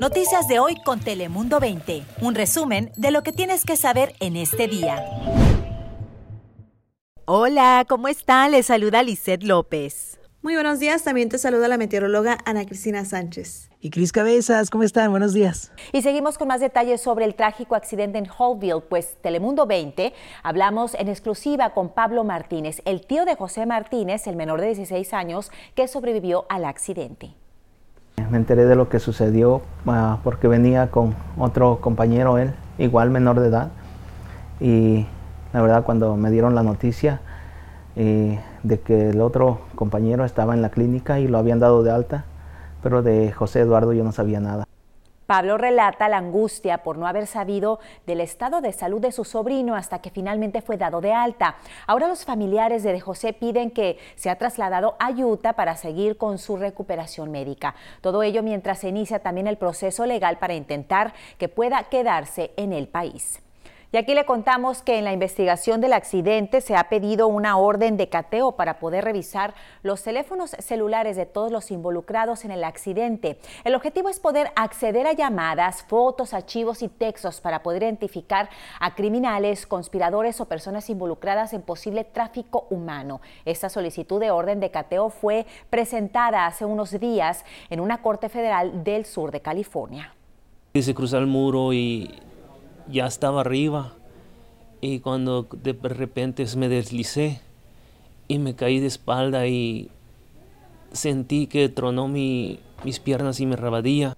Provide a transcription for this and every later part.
Noticias de hoy con Telemundo 20. Un resumen de lo que tienes que saber en este día. Hola, ¿cómo está? Les saluda Lisette López. Muy buenos días, también te saluda la meteoróloga Ana Cristina Sánchez. Y Cris Cabezas, ¿cómo están? Buenos días. Y seguimos con más detalles sobre el trágico accidente en Hallville, pues Telemundo 20 hablamos en exclusiva con Pablo Martínez, el tío de José Martínez, el menor de 16 años, que sobrevivió al accidente. Me enteré de lo que sucedió uh, porque venía con otro compañero, él, igual menor de edad. Y la verdad, cuando me dieron la noticia eh, de que el otro compañero estaba en la clínica y lo habían dado de alta, pero de José Eduardo yo no sabía nada. Pablo relata la angustia por no haber sabido del estado de salud de su sobrino hasta que finalmente fue dado de alta. Ahora los familiares de José piden que sea trasladado a Utah para seguir con su recuperación médica. Todo ello mientras se inicia también el proceso legal para intentar que pueda quedarse en el país. Y aquí le contamos que en la investigación del accidente se ha pedido una orden de cateo para poder revisar los teléfonos celulares de todos los involucrados en el accidente. El objetivo es poder acceder a llamadas, fotos, archivos y textos para poder identificar a criminales, conspiradores o personas involucradas en posible tráfico humano. Esta solicitud de orden de cateo fue presentada hace unos días en una corte federal del sur de California. Se cruza el muro y ya estaba arriba y cuando de repente me deslicé y me caí de espalda y sentí que tronó mi, mis piernas y me rabadía.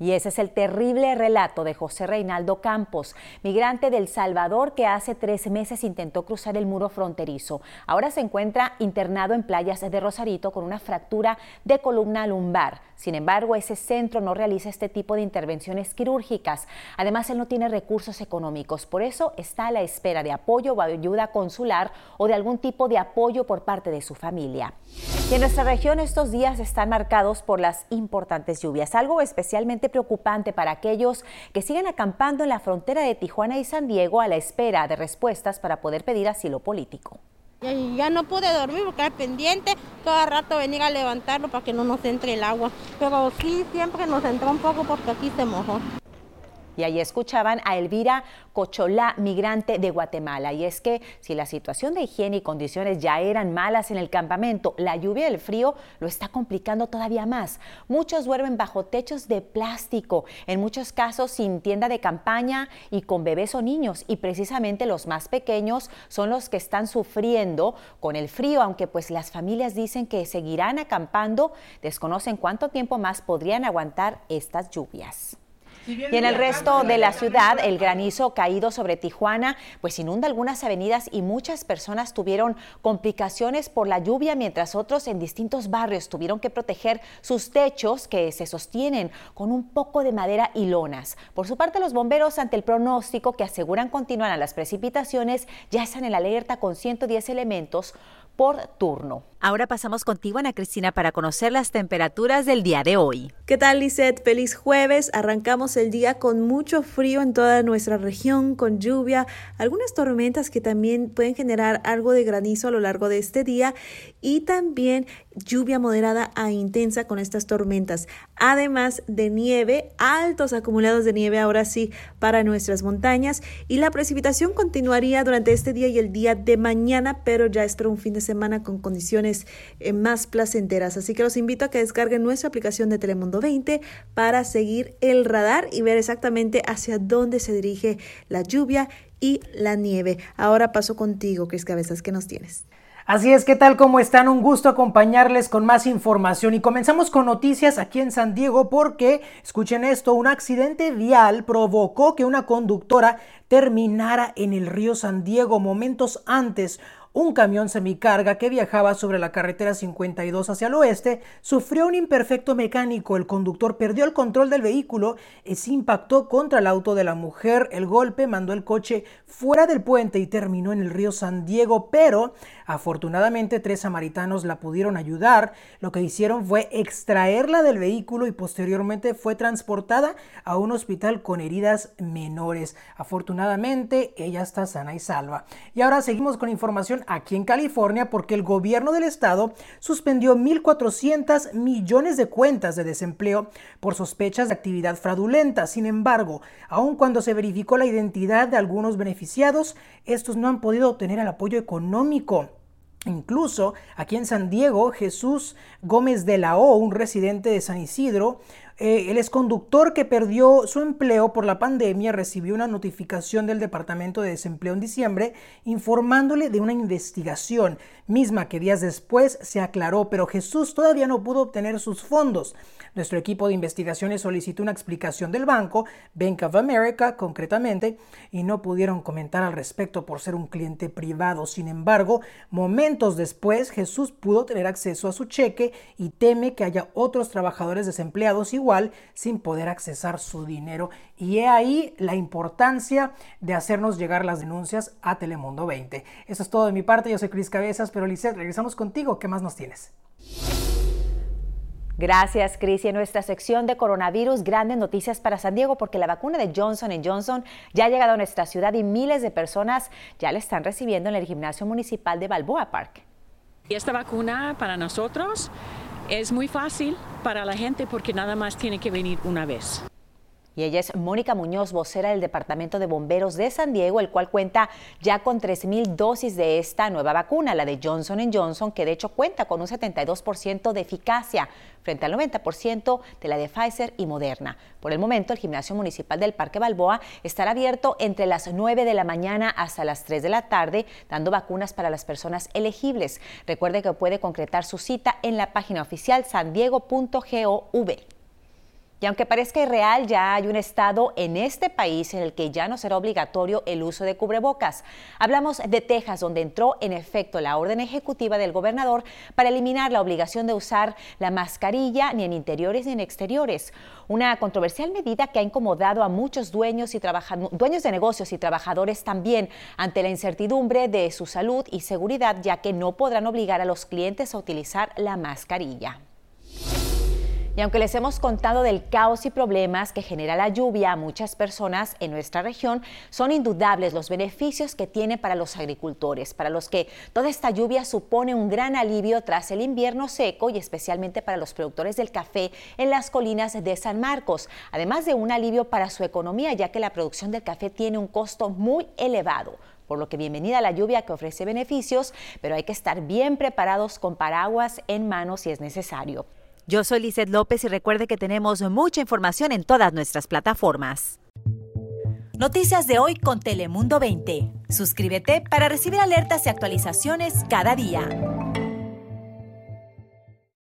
Y ese es el terrible relato de José Reinaldo Campos, migrante del Salvador que hace tres meses intentó cruzar el muro fronterizo. Ahora se encuentra internado en playas de Rosarito con una fractura de columna lumbar. Sin embargo, ese centro no realiza este tipo de intervenciones quirúrgicas. Además, él no tiene recursos económicos. Por eso está a la espera de apoyo o ayuda consular o de algún tipo de apoyo por parte de su familia. Y en nuestra región estos días están marcados por las importantes lluvias, algo especialmente preocupante para aquellos que siguen acampando en la frontera de Tijuana y San Diego a la espera de respuestas para poder pedir asilo político. Ya, no pude dormir porque era pendiente, todo rato venir a levantarlo para que no nos entre el agua, pero sí siempre nos entró un poco porque aquí se mojó. Y ahí escuchaban a Elvira Cocholá, migrante de Guatemala. Y es que si la situación de higiene y condiciones ya eran malas en el campamento, la lluvia y el frío lo está complicando todavía más. Muchos duermen bajo techos de plástico, en muchos casos sin tienda de campaña y con bebés o niños. Y precisamente los más pequeños son los que están sufriendo con el frío, aunque pues las familias dicen que seguirán acampando, desconocen cuánto tiempo más podrían aguantar estas lluvias. Y en el resto de la ciudad, el granizo caído sobre Tijuana, pues inunda algunas avenidas y muchas personas tuvieron complicaciones por la lluvia, mientras otros en distintos barrios tuvieron que proteger sus techos que se sostienen con un poco de madera y lonas. Por su parte, los bomberos, ante el pronóstico que aseguran continuarán las precipitaciones, ya están en la alerta con 110 elementos por turno. Ahora pasamos contigo, Ana Cristina, para conocer las temperaturas del día de hoy. ¿Qué tal, Lisette? Feliz jueves. Arrancamos el día con mucho frío en toda nuestra región, con lluvia, algunas tormentas que también pueden generar algo de granizo a lo largo de este día y también lluvia moderada a intensa con estas tormentas. Además de nieve, altos acumulados de nieve ahora sí para nuestras montañas y la precipitación continuaría durante este día y el día de mañana, pero ya espero un fin de semana con condiciones eh, más placenteras. Así que los invito a que descarguen nuestra aplicación de Telemundo 20 para seguir el radar y ver exactamente hacia dónde se dirige la lluvia y la nieve. Ahora paso contigo, Cris Cabezas, ¿qué nos tienes? Así es, ¿qué tal? ¿Cómo están? Un gusto acompañarles con más información y comenzamos con noticias aquí en San Diego porque, escuchen esto, un accidente vial provocó que una conductora terminara en el río San Diego momentos antes. Un camión semicarga que viajaba sobre la carretera 52 hacia el oeste sufrió un imperfecto mecánico. El conductor perdió el control del vehículo y se impactó contra el auto de la mujer. El golpe mandó el coche fuera del puente y terminó en el río San Diego, pero afortunadamente tres samaritanos la pudieron ayudar. Lo que hicieron fue extraerla del vehículo y posteriormente fue transportada a un hospital con heridas menores. Afortunadamente ella está sana y salva. Y ahora seguimos con información aquí en California porque el gobierno del estado suspendió 1.400 millones de cuentas de desempleo por sospechas de actividad fraudulenta. Sin embargo, aun cuando se verificó la identidad de algunos beneficiados, estos no han podido obtener el apoyo económico. Incluso aquí en San Diego, Jesús Gómez de la O, un residente de San Isidro, eh, el exconductor que perdió su empleo por la pandemia recibió una notificación del Departamento de Desempleo en diciembre informándole de una investigación, misma que días después se aclaró, pero Jesús todavía no pudo obtener sus fondos. Nuestro equipo de investigaciones solicitó una explicación del banco, Bank of America concretamente, y no pudieron comentar al respecto por ser un cliente privado. Sin embargo, momentos después Jesús pudo tener acceso a su cheque y teme que haya otros trabajadores desempleados igual sin poder accesar su dinero. Y he ahí la importancia de hacernos llegar las denuncias a Telemundo 20. Eso es todo de mi parte. Yo soy Cris Cabezas, pero Lizeth, regresamos contigo. ¿Qué más nos tienes? Gracias, Cris. Y en nuestra sección de coronavirus, grandes noticias para San Diego, porque la vacuna de Johnson Johnson ya ha llegado a nuestra ciudad y miles de personas ya la están recibiendo en el gimnasio municipal de Balboa Park. Y esta vacuna para nosotros es muy fácil para la gente porque nada más tiene que venir una vez. Y ella es Mónica Muñoz, vocera del Departamento de Bomberos de San Diego, el cual cuenta ya con 3.000 dosis de esta nueva vacuna, la de Johnson Johnson, que de hecho cuenta con un 72% de eficacia frente al 90% de la de Pfizer y Moderna. Por el momento, el gimnasio municipal del Parque Balboa estará abierto entre las 9 de la mañana hasta las 3 de la tarde, dando vacunas para las personas elegibles. Recuerde que puede concretar su cita en la página oficial sandiego.gov. Y aunque parezca irreal, ya hay un estado en este país en el que ya no será obligatorio el uso de cubrebocas. Hablamos de Texas, donde entró en efecto la orden ejecutiva del gobernador para eliminar la obligación de usar la mascarilla ni en interiores ni en exteriores. Una controversial medida que ha incomodado a muchos dueños, y dueños de negocios y trabajadores también ante la incertidumbre de su salud y seguridad, ya que no podrán obligar a los clientes a utilizar la mascarilla. Y aunque les hemos contado del caos y problemas que genera la lluvia a muchas personas en nuestra región, son indudables los beneficios que tiene para los agricultores, para los que toda esta lluvia supone un gran alivio tras el invierno seco y especialmente para los productores del café en las colinas de San Marcos, además de un alivio para su economía, ya que la producción del café tiene un costo muy elevado por lo que bienvenida la lluvia que ofrece beneficios, pero hay que estar bien preparados con paraguas en mano si es necesario. Yo soy Lizeth López y recuerde que tenemos mucha información en todas nuestras plataformas. Noticias de hoy con Telemundo 20. Suscríbete para recibir alertas y actualizaciones cada día.